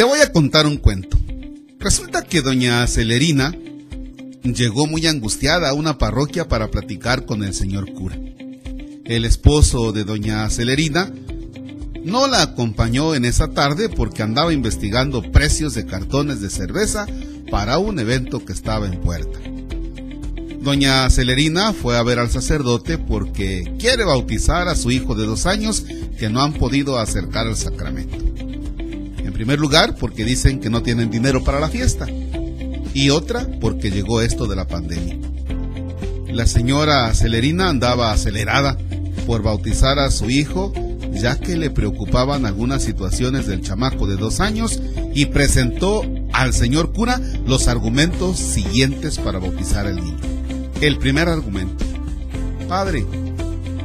Te voy a contar un cuento. Resulta que doña Celerina llegó muy angustiada a una parroquia para platicar con el señor cura. El esposo de doña Celerina no la acompañó en esa tarde porque andaba investigando precios de cartones de cerveza para un evento que estaba en puerta. Doña Celerina fue a ver al sacerdote porque quiere bautizar a su hijo de dos años que no han podido acercar al sacramento. En primer lugar, porque dicen que no tienen dinero para la fiesta. Y otra, porque llegó esto de la pandemia. La señora Celerina andaba acelerada por bautizar a su hijo, ya que le preocupaban algunas situaciones del chamaco de dos años y presentó al señor cura los argumentos siguientes para bautizar al niño. El primer argumento. Padre,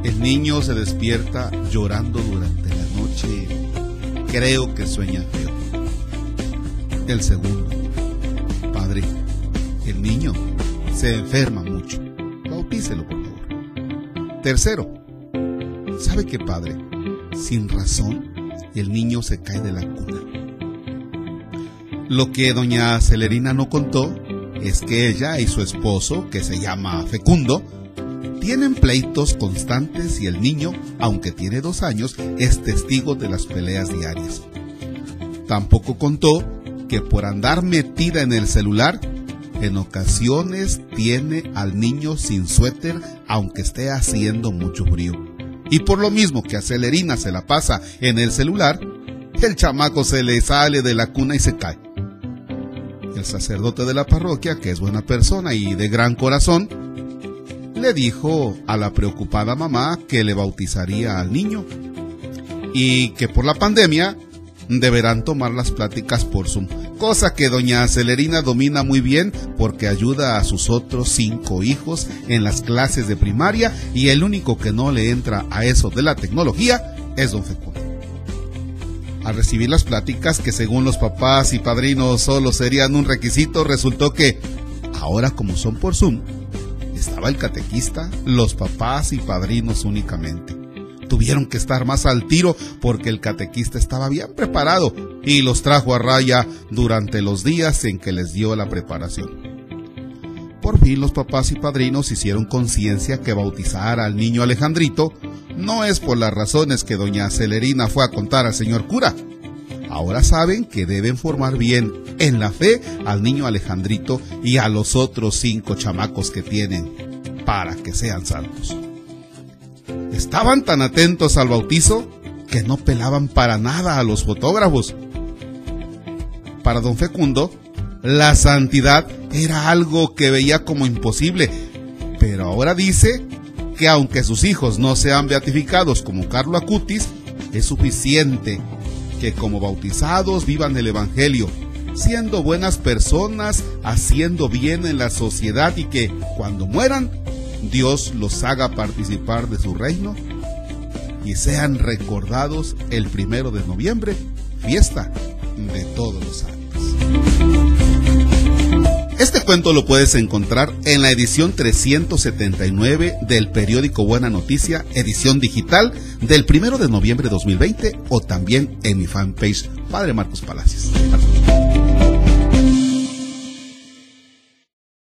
el niño se despierta llorando durante la noche. Creo que sueña feo. El segundo. Padre, el niño se enferma mucho. Bautícelo, por favor. Tercero. ¿Sabe qué, padre? Sin razón, el niño se cae de la cuna. Lo que doña Celerina no contó es que ella y su esposo, que se llama Fecundo, tienen pleitos constantes y el niño, aunque tiene dos años, es testigo de las peleas diarias. Tampoco contó que por andar metida en el celular, en ocasiones tiene al niño sin suéter aunque esté haciendo mucho frío. Y por lo mismo que a Celerina se la pasa en el celular, el chamaco se le sale de la cuna y se cae el sacerdote de la parroquia, que es buena persona y de gran corazón, le dijo a la preocupada mamá que le bautizaría al niño y que por la pandemia deberán tomar las pláticas por Zoom, cosa que doña Celerina domina muy bien porque ayuda a sus otros cinco hijos en las clases de primaria y el único que no le entra a eso de la tecnología es don Fecundo. Al recibir las pláticas que según los papás y padrinos solo serían un requisito, resultó que, ahora como son por Zoom, estaba el catequista, los papás y padrinos únicamente. Tuvieron que estar más al tiro porque el catequista estaba bien preparado y los trajo a raya durante los días en que les dio la preparación. Por fin los papás y padrinos hicieron conciencia que bautizar al niño Alejandrito no es por las razones que doña Celerina fue a contar al señor cura. Ahora saben que deben formar bien en la fe al niño Alejandrito y a los otros cinco chamacos que tienen para que sean santos. Estaban tan atentos al bautizo que no pelaban para nada a los fotógrafos. Para don Fecundo, la santidad era algo que veía como imposible, pero ahora dice que aunque sus hijos no sean beatificados como Carlo Acutis, es suficiente que como bautizados vivan el Evangelio, siendo buenas personas, haciendo bien en la sociedad y que cuando mueran, Dios los haga participar de su reino y sean recordados el primero de noviembre, fiesta de todos los santos. Este cuento lo puedes encontrar en la edición 379 del periódico Buena Noticia, edición digital del 1 de noviembre de 2020 o también en mi fanpage Padre Marcos Palacios.